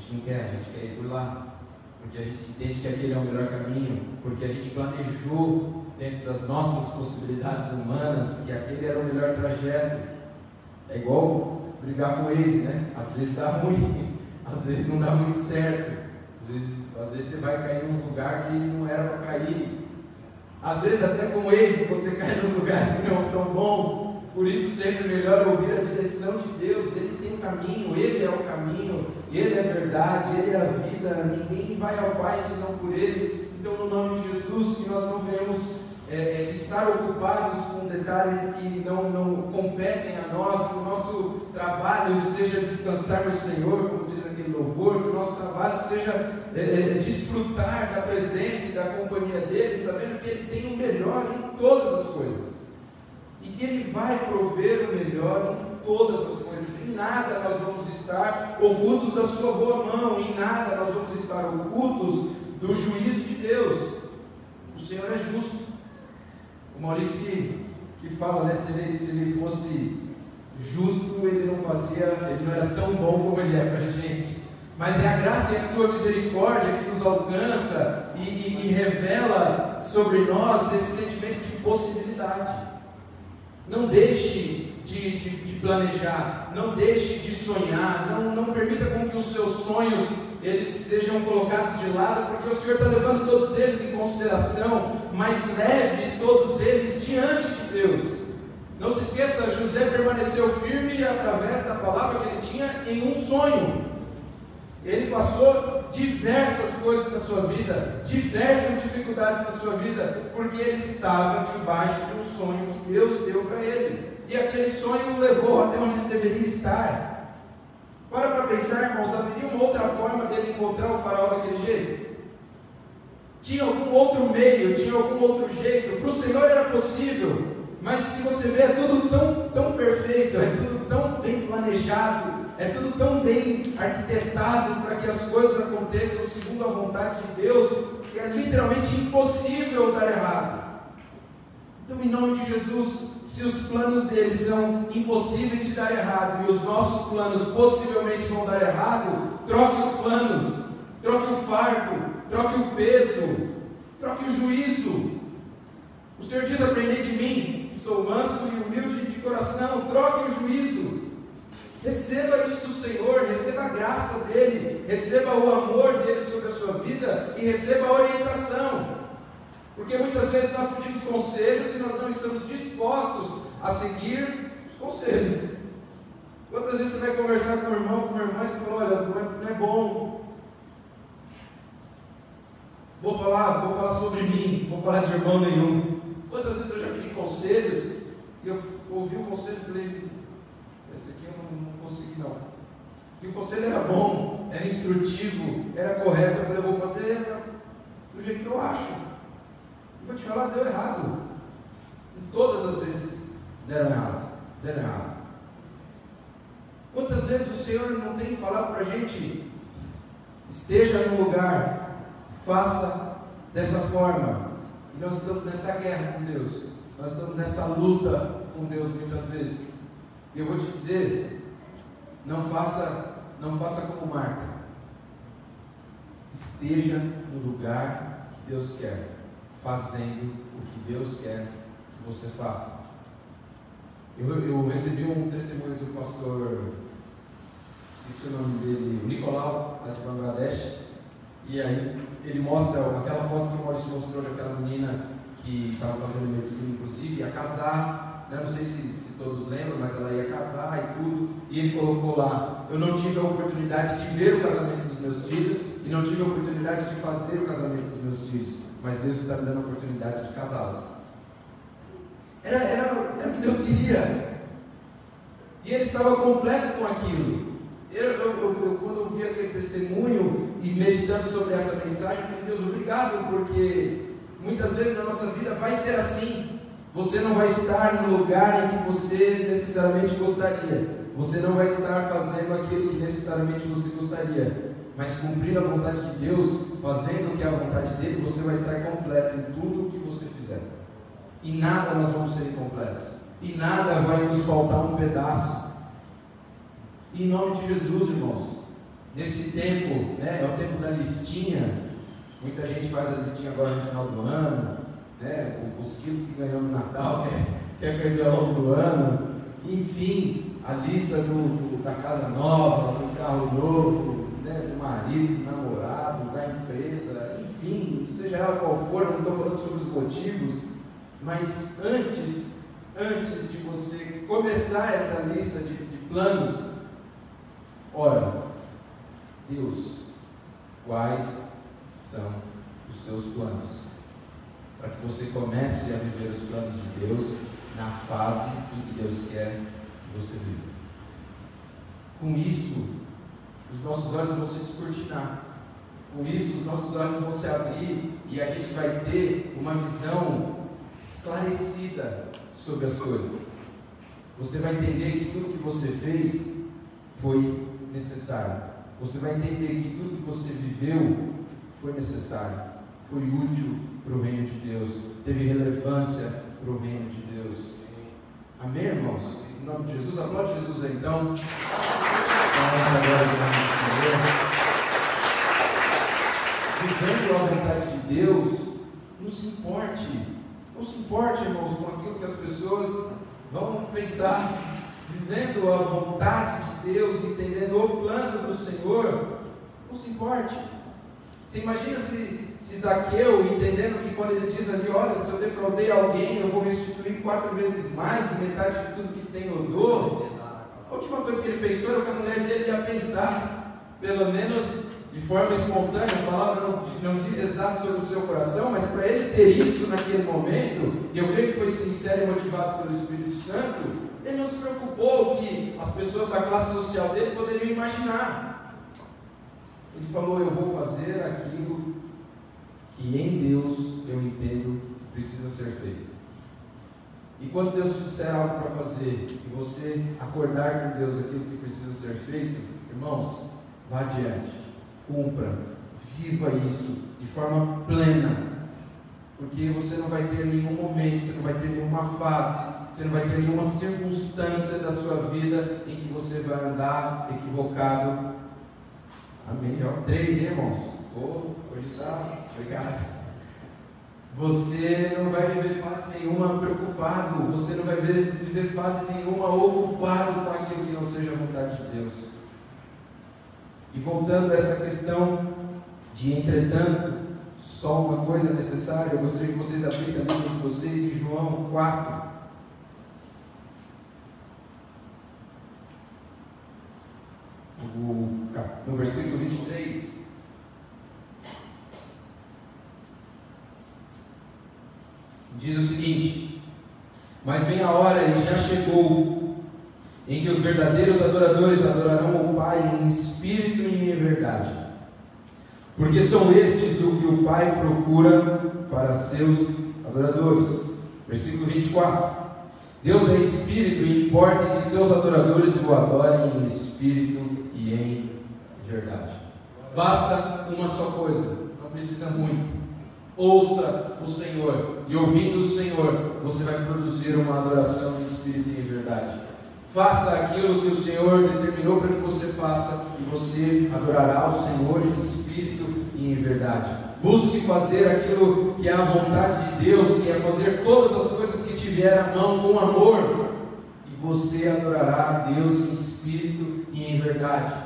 Speaker 1: gente não quer, a gente quer ir por lá. Porque a gente entende que aquele é o melhor caminho, porque a gente planejou dentro das nossas possibilidades humanas que aquele era o melhor trajeto. É igual brigar com o ex, né? Às vezes dá ruim, às vezes não dá muito certo. Às vezes, às vezes você vai cair num lugar que não era para cair. Às vezes até com o ex você cai nos lugares que não são bons. Por isso sempre é melhor ouvir a direção de Deus. Ele tem um caminho, Ele é o caminho, Ele é a verdade, Ele é a vida. Ninguém vai ao Pai senão por Ele. Então, no nome de Jesus, que nós não venhamos é, é, estar ocupados com detalhes que não, não competem a nós, que o nosso trabalho seja descansar no Senhor, como diz aquele louvor, que o nosso trabalho seja é, é, desfrutar da presença e da companhia dEle, sabendo que Ele tem o melhor em todas as coisas que Ele vai prover o melhor em todas as coisas. Em nada nós vamos estar ocultos da Sua boa mão, em nada nós vamos estar ocultos do juízo de Deus. O Senhor é justo. O Maurício que, que fala, né, se ele, se ele fosse justo, ele não fazia, ele não era tão bom como ele é para a gente. Mas é a graça e a sua misericórdia que nos alcança e, e, e revela sobre nós esse sentimento de possibilidade. Não deixe de, de, de, planejar, não deixe de sonhar, não, não permita com que os seus sonhos eles sejam colocados de lado, porque o Senhor está levando todos eles em consideração, mas leve todos eles diante de Deus. Não se esqueça, José permaneceu firme através da palavra que ele tinha em um sonho. Ele passou diversas coisas na sua vida, diversas dificuldades na sua vida, porque ele estava debaixo de um sonho que Deus deu para ele. E aquele sonho o levou até onde ele deveria estar. Para para pensar, irmãos, haveria uma outra forma dele encontrar o faraó daquele jeito? Tinha algum outro meio, tinha algum outro jeito? Para o Senhor era possível, mas se você vê, é tudo tão, tão perfeito, é tudo bem planejado, é tudo tão bem arquitetado para que as coisas aconteçam segundo a vontade de Deus, que é literalmente impossível dar errado. Então, em nome de Jesus, se os planos dele são impossíveis de dar errado e os nossos planos possivelmente vão dar errado, troque os planos, troque o fardo, troque o peso, troque o juízo. O Senhor diz: Aprendei de mim, que sou manso e humilde de coração, troque o juízo. Receba isso do Senhor, receba a graça dEle, receba o amor dEle sobre a sua vida e receba a orientação. Porque muitas vezes nós pedimos conselhos e nós não estamos dispostos a seguir os conselhos. Quantas vezes você vai conversar com um irmão, com uma irmã e você fala, olha, não é, não é bom. Vou falar, vou falar sobre mim, vou falar de irmão nenhum. Quantas vezes eu já pedi conselhos e eu ouvi o conselho e falei, esse aqui eu não, não consegui não. E o conselho era bom, era instrutivo, era correto. Eu falei, eu vou fazer do jeito que eu acho. E vou te falar, deu errado. E todas as vezes deram errado. Deram errado. Quantas vezes o Senhor não tem falado para a gente, esteja no lugar, faça dessa forma. E nós estamos nessa guerra com Deus. Nós estamos nessa luta com Deus muitas vezes. E eu vou te dizer, não faça, não faça como Marta. Esteja no lugar que Deus quer, fazendo o que Deus quer que você faça. Eu, eu recebi um testemunho do pastor esqueci o nome dele, Nicolau, lá de Bangladesh. E aí ele mostra aquela foto que o Maurício mostrou daquela menina que estava fazendo medicina, inclusive, ia casar. Né? Não sei se, se todos lembram, mas ela ia casar e tudo. E ele colocou lá: Eu não tive a oportunidade de ver o casamento dos meus filhos e não tive a oportunidade de fazer o casamento dos meus filhos, mas Deus está me dando a oportunidade de casá-los. Era, era, era o que Deus queria. E ele estava completo com aquilo. Eu, eu, eu, quando eu vi aquele testemunho e meditando sobre essa mensagem, eu falei, Deus, obrigado, porque muitas vezes na nossa vida vai ser assim. Você não vai estar no lugar em que você necessariamente gostaria. Você não vai estar fazendo aquilo que necessariamente você gostaria. Mas cumprindo a vontade de Deus, fazendo o que é a vontade dele, você vai estar completo em tudo o que você fizer. E nada nós vamos ser incompletos. E nada vai nos faltar um pedaço. Em nome de Jesus, irmãos. Nesse tempo, né, é o tempo da listinha. Muita gente faz a listinha agora no final do ano. Né, os quilos que ganhou no Natal, quer, quer perder ao longo do ano. Enfim, a lista do, do, da casa nova, do carro novo, né, do marido, do namorado, da empresa, enfim, seja ela qual for, não estou falando sobre os motivos, mas antes, antes de você começar essa lista de, de planos, ora, Deus, quais são os seus planos? Para que você comece a viver os planos de Deus na fase em que Deus quer que você viva. Com isso, os nossos olhos vão se descortinar. Com isso, os nossos olhos vão se abrir e a gente vai ter uma visão esclarecida sobre as coisas. Você vai entender que tudo que você fez foi necessário. Você vai entender que tudo que você viveu foi necessário, foi útil para o reino de Deus, teve relevância para o reino de Deus. Amém, irmãos? Em nome de Jesus, aplaude Jesus aí então. Vivendo a vontade de Deus, não se importe, não se importe, irmãos, com aquilo que as pessoas vão pensar. Vivendo a vontade de Deus, entendendo o plano do Senhor, não se importe. Você imagina se, se Zaqueu, entendendo que quando ele diz ali, olha, se eu defraudei alguém, eu vou restituir quatro vezes mais, metade de tudo que tenho eu. A última coisa que ele pensou era que a mulher dele ia pensar, pelo menos de forma espontânea, a palavra não, não diz exato sobre o seu coração, mas para ele ter isso naquele momento, e eu creio que foi sincero e motivado pelo Espírito Santo, ele não se preocupou que as pessoas da classe social dele poderiam imaginar. Ele falou: Eu vou fazer aquilo que em Deus eu entendo que precisa ser feito. E quando Deus te disser algo para fazer, e você acordar com Deus aquilo que precisa ser feito, irmãos, vá adiante, cumpra, viva isso de forma plena, porque você não vai ter nenhum momento, você não vai ter nenhuma fase, você não vai ter nenhuma circunstância da sua vida em que você vai andar equivocado. Amém. Três, irmãos? Hoje está. Obrigado. Você não vai viver fase nenhuma preocupado, você não vai viver fase nenhuma ocupado com aquilo que não seja a vontade de Deus. E voltando a essa questão de entretanto, só uma coisa necessária, eu gostaria que vocês abrissem a Bíblia de vocês em João 4. No versículo 23. Diz o seguinte: Mas vem a hora e já chegou, em que os verdadeiros adoradores adorarão o Pai em espírito e em verdade, porque são estes o que o Pai procura para seus adoradores. Versículo 24: Deus é espírito e importa que seus adoradores o adorem em espírito e em verdade. Basta uma só coisa, não precisa muito Ouça o Senhor, e ouvindo o Senhor, você vai produzir uma adoração em espírito e em verdade. Faça aquilo que o Senhor determinou para que você faça, e você adorará o Senhor em espírito e em verdade. Busque fazer aquilo que é a vontade de Deus, que é fazer todas as coisas que tiver à mão com amor, e você adorará a Deus em espírito e em verdade.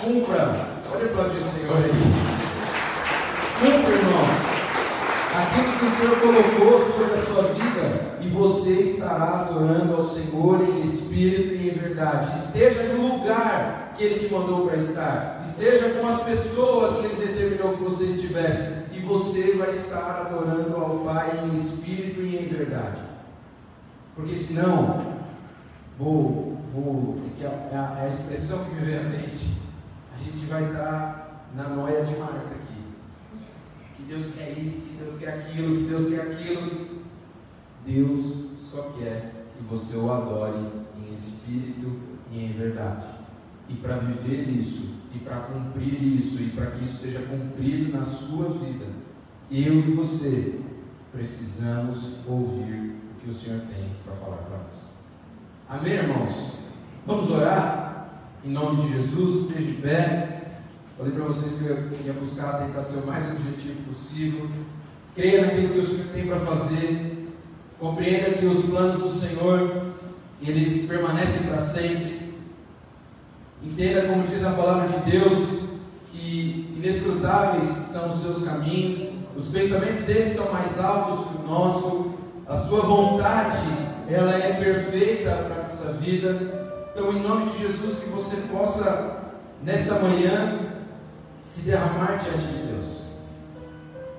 Speaker 1: cumpra. Pode aplaudir o Senhor aí. Cumpra, irmão. Aquilo que o Senhor colocou sobre a sua vida e você estará adorando ao Senhor em espírito e em verdade. Esteja no lugar que Ele te mandou para estar. Esteja com as pessoas que Ele determinou que você estivesse. E você vai estar adorando ao Pai em espírito e em verdade. Porque senão, vou, vou, que é a, a expressão que me vem à mente, a gente vai estar na noia de Marta. Deus quer isso, que Deus quer aquilo, que Deus quer aquilo. Deus só quer que você o adore em espírito e em verdade. E para viver isso, e para cumprir isso, e para que isso seja cumprido na sua vida, eu e você precisamos ouvir o que o Senhor tem para falar para nós. Amém, irmãos? Vamos orar? Em nome de Jesus, esteja de pé. Falei para vocês que eu ia buscar tentar ser o mais objetivo possível. Creia naquilo que o Senhor tem para fazer. Compreenda que os planos do Senhor, eles permanecem para sempre. Entenda como diz a palavra de Deus, que inescrutáveis são os seus caminhos, os pensamentos dele são mais altos que o nosso, a sua vontade, ela é perfeita para a nossa vida. Então, em nome de Jesus, que você possa, nesta manhã, se derramar diante de Deus.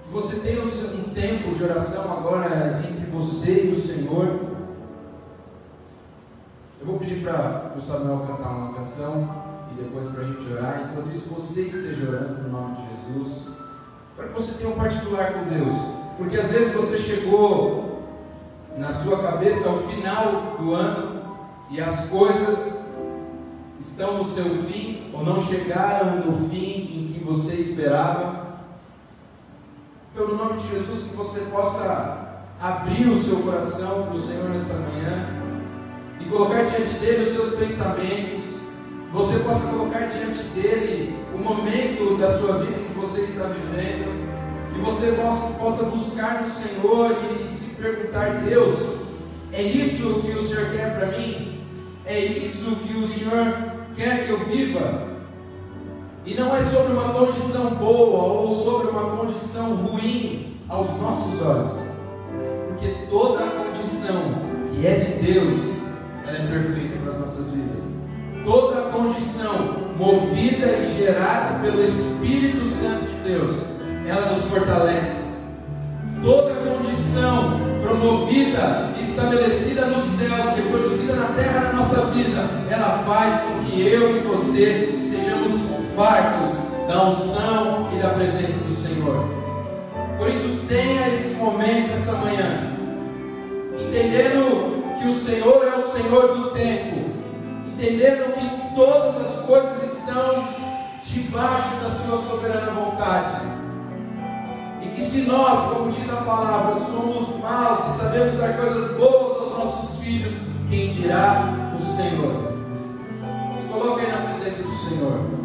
Speaker 1: Que você tenha um tempo de oração agora entre você e o Senhor. Eu vou pedir para o Samuel cantar uma canção e depois para a gente orar. Enquanto isso, você esteja orando no nome de Jesus para que você tenha um particular com Deus. Porque às vezes você chegou na sua cabeça ao final do ano e as coisas estão no seu fim ou não chegaram no fim você esperava. Então, no nome de Jesus, que você possa abrir o seu coração para o Senhor nesta manhã e colocar diante dele os seus pensamentos. Você possa colocar diante dele o momento da sua vida que você está vivendo, que você possa, possa buscar no Senhor e, e se perguntar: Deus, é isso que o Senhor quer para mim? É isso que o Senhor quer que eu viva? E não é sobre uma condição boa ou sobre uma condição ruim aos nossos olhos, porque toda a condição que é de Deus, ela é perfeita para as nossas vidas. Toda a condição movida e gerada pelo Espírito Santo de Deus, ela nos fortalece. Toda condição promovida e estabelecida nos céus, reproduzida na terra na nossa vida, ela faz com que eu e você fartos da unção e da presença do Senhor. Por isso, tenha esse momento essa manhã, entendendo que o Senhor é o Senhor do tempo, entendendo que todas as coisas estão debaixo da Sua soberana vontade. E que se nós, como diz a palavra, somos maus e sabemos dar coisas boas aos nossos filhos, quem dirá o Senhor? Se coloque aí na presença do Senhor.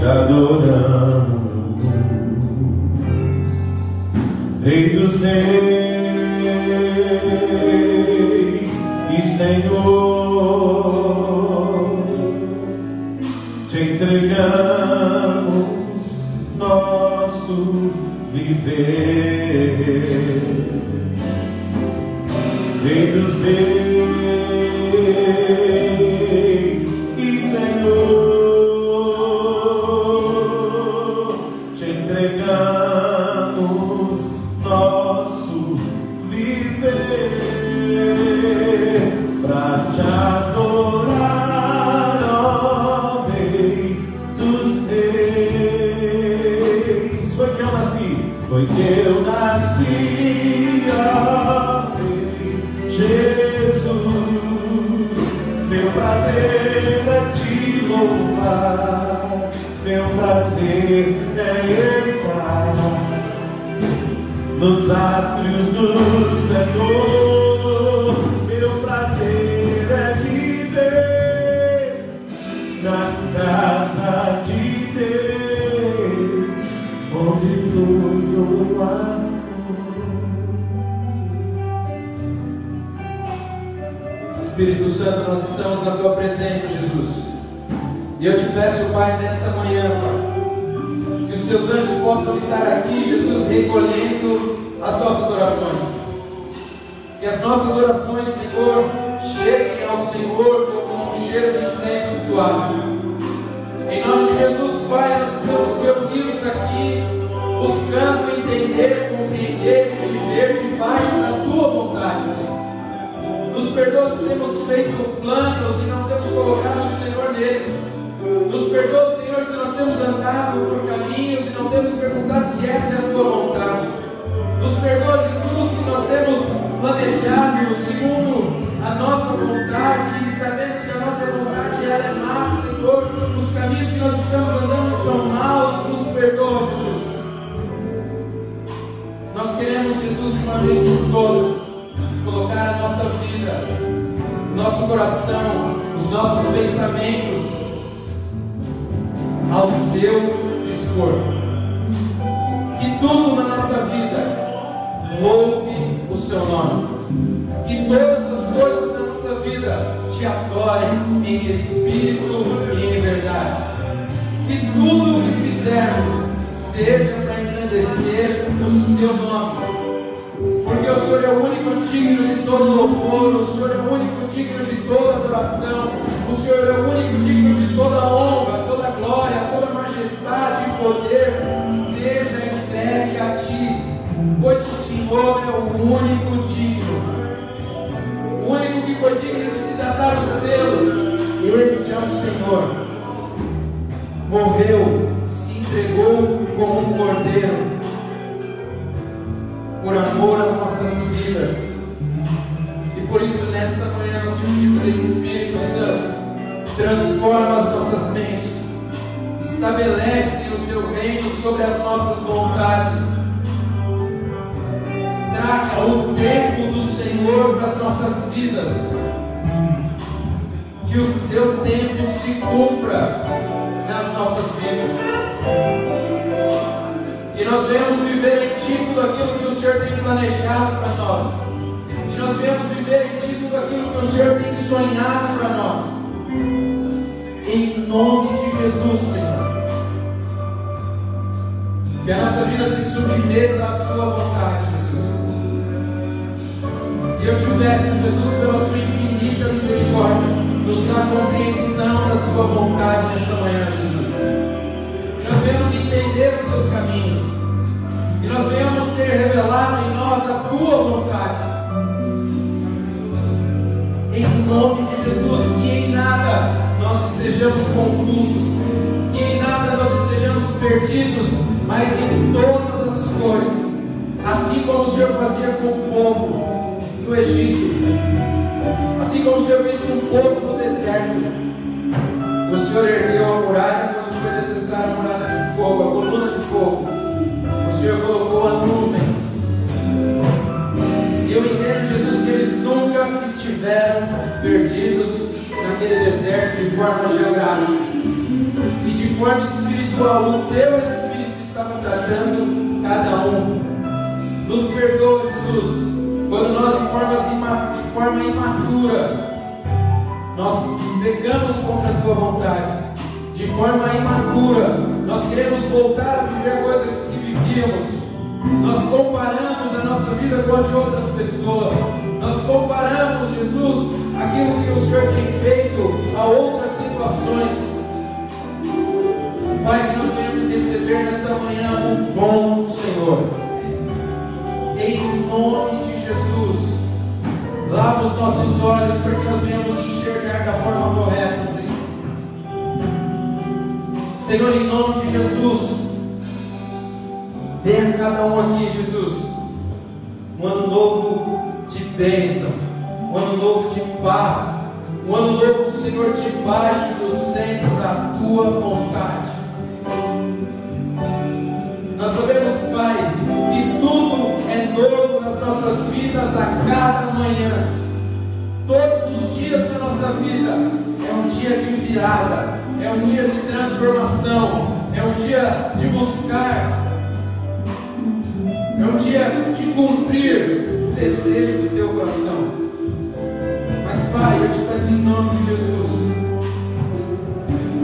Speaker 2: te adoramos, Rei dos Reis e Senhor, te entregamos nosso viver. Rei dos Reis viver para te adorar, ó Rei dos Reis. Foi que eu nasci, foi que eu nasci, Rei Jesus. prazer é te louvar, meu prazer é nos átrios do Senhor. Meu prazer é viver na casa de Deus, onde flui o amor.
Speaker 1: Espírito Santo, nós estamos na tua presença, Jesus. E eu te peço, Pai, nesta manhã, Pai, teus anjos possam estar aqui, Jesus, recolhendo as nossas orações. Que as nossas orações, Senhor, cheguem ao Senhor como um cheiro de incenso suave. Em nome de Jesus, Pai, nós estamos reunidos aqui, buscando entender, compreender viver debaixo da tua vontade, Senhor. Nos perdoa se temos feito planos e não temos colocado o Senhor neles. Nos perdoa, Senhor, se nós temos andado por caminhos não temos perguntado se essa é a tua vontade. Nos perdoa, Jesus, se nós temos planejado segundo a nossa vontade e sabendo que a nossa vontade ela é má, Senhor. Os caminhos que nós estamos andando são maus. Nos perdoa, Jesus. Nós queremos, Jesus, de uma vez por todas colocar a nossa vida, nosso coração, os nossos pensamentos ao seu dispor. Que tudo na nossa vida louve o seu nome. Que todas as coisas da nossa vida te adorem em espírito e em verdade. Que tudo o que fizermos seja para engrandecer o seu nome porque o Senhor é o único digno de todo louvor, o Senhor é o único digno de toda adoração, o Senhor é o único digno de toda honra, toda glória, toda majestade e poder, Senhor é o único digno, o único que foi digno de desatar os selos, este é o Senhor. Morreu, se entregou como um cordeiro. Por amor às nossas vidas. E por isso, nesta manhã, nós te pedimos, Espírito Santo, transforma as nossas mentes, estabelece o teu reino sobre as nossas vontades, tempo do Senhor para as nossas vidas, que o seu tempo se cumpra nas nossas vidas. Que nós venhamos viver em Ti tudo aquilo que o Senhor tem planejado para nós, que nós venhamos viver em Ti tudo aquilo que o Senhor tem sonhado para nós, em nome de Jesus, Senhor. Que a nossa vida se submeta à Sua vontade, eu te peço, Jesus, pela Sua infinita misericórdia, nos dá compreensão da Sua vontade nesta manhã, Jesus. Que nós venhamos entender os Seus caminhos que nós venhamos ter revelado em nós a tua vontade. Em nome de Jesus, que em nada nós estejamos confusos, que em nada nós estejamos perdidos, mas em todas as coisas, assim como o Senhor fazia com o povo do Egito, assim como o Senhor fez com o povo no deserto. O Senhor ergueu a muralha quando foi necessário a muralha de fogo, a coluna de fogo. O Senhor colocou a nuvem. E eu entendo, Jesus, que eles nunca estiveram perdidos naquele deserto de forma geográfica. E de forma espiritual, o teu Espírito estava tratando cada um. Nos perdoa, Jesus, quando nós, de forma, de forma imatura, nós pecamos contra a tua vontade. De forma imatura, nós queremos voltar a viver coisas vivíamos. Nós comparamos a nossa vida com a de outras pessoas. Nós comparamos, Jesus, aquilo que o Senhor tem feito a outras situações. Pai, que nós venhamos receber nesta manhã o bom do Senhor. Em nome de Jesus. Lava os nossos olhos para que nós venhamos enxergar da forma correta, Senhor. Senhor, em nome de Jesus. Dê a cada um aqui, Jesus, um ano novo de bênção, um ano novo de paz, Um ano novo, Senhor, debaixo do centro da tua vontade. A cada manhã. Todos os dias da nossa vida é um dia de virada, é um dia de transformação, é um dia de buscar, é um dia de cumprir o desejo do teu coração. Mas, Pai, eu te peço em nome de Jesus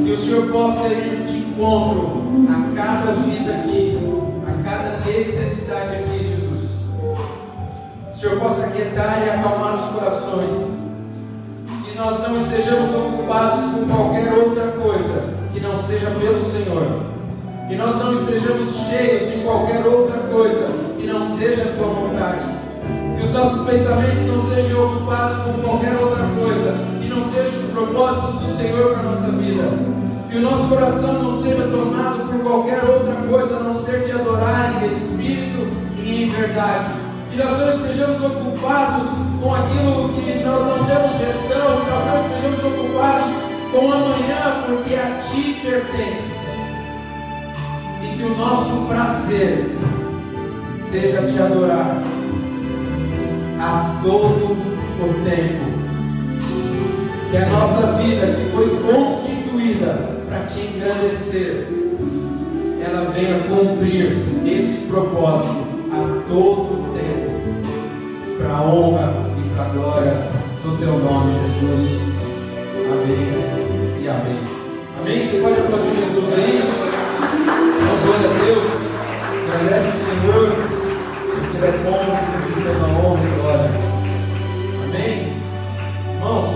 Speaker 1: que o Senhor possa ir de encontro a cada vida aqui, a cada necessidade aqui, Senhor possa aquietar e acalmar os corações. Que nós não estejamos ocupados com qualquer outra coisa que não seja pelo Senhor. Que nós não estejamos cheios de qualquer outra coisa que não seja a tua vontade. Que os nossos pensamentos não sejam ocupados com qualquer outra coisa que não sejam os propósitos do Senhor para a nossa vida. Que o nosso coração não seja tomado por qualquer outra coisa a não ser te adorar em espírito e em verdade. Que nós não estejamos ocupados com aquilo que nós não temos gestão, que nós não estejamos ocupados com amanhã, porque a ti pertence que o nosso prazer seja te adorar a todo o tempo. Que a nossa vida, que foi constituída para te engrandecer, ela venha cumprir esse propósito a todo o para a honra e para a glória do teu nome, Jesus. Amém e amém. Amém? Você pode aplaudir Jesus aí? glória a Deus. Agradece o Senhor, Ele é bom, porque Ele uma honra e glória. Amém? Irmãos,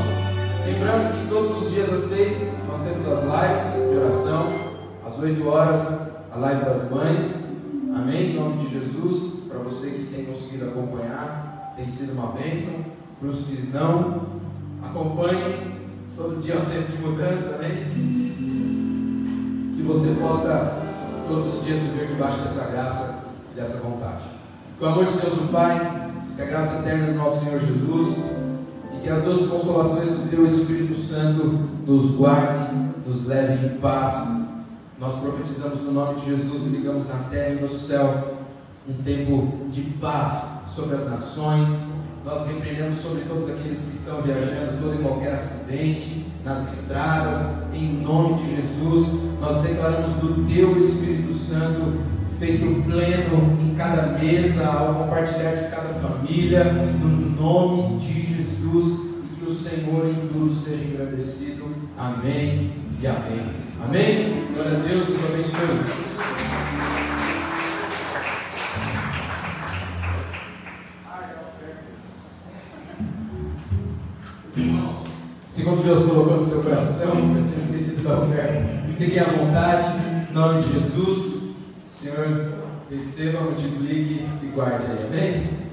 Speaker 1: lembrando que todos os dias às seis nós temos as lives de oração, às oito horas, a live das mães. Amém? Em nome de Jesus, para você que tem conseguido acompanhar, tem sido uma bênção. Os que não, acompanhem. Todo dia é um tempo de mudança, amém? Que você possa todos os dias viver debaixo dessa graça e dessa vontade. Com o amor de Deus o Pai, que a graça eterna do nosso Senhor Jesus e que as duas consolações do Teu Espírito Santo nos guardem, nos levem em paz. Nós profetizamos no nome de Jesus e ligamos na terra e no céu um tempo de paz sobre as nações. Nós repreendemos sobre todos aqueles que estão viajando, todo e qualquer acidente, nas estradas, em nome de Jesus. Nós declaramos do Teu Espírito Santo feito pleno em cada mesa, ao compartilhar de cada família, no nome de Jesus, e que o Senhor em tudo seja engrandecido. Amém e amém. Amém? Glória a Deus, Deus abençoe. Segundo Deus colocou no seu coração, eu tinha esquecido da oferta. Fiquem à vontade, em nome de Jesus. Senhor, receba, multiplique e guarde. Amém?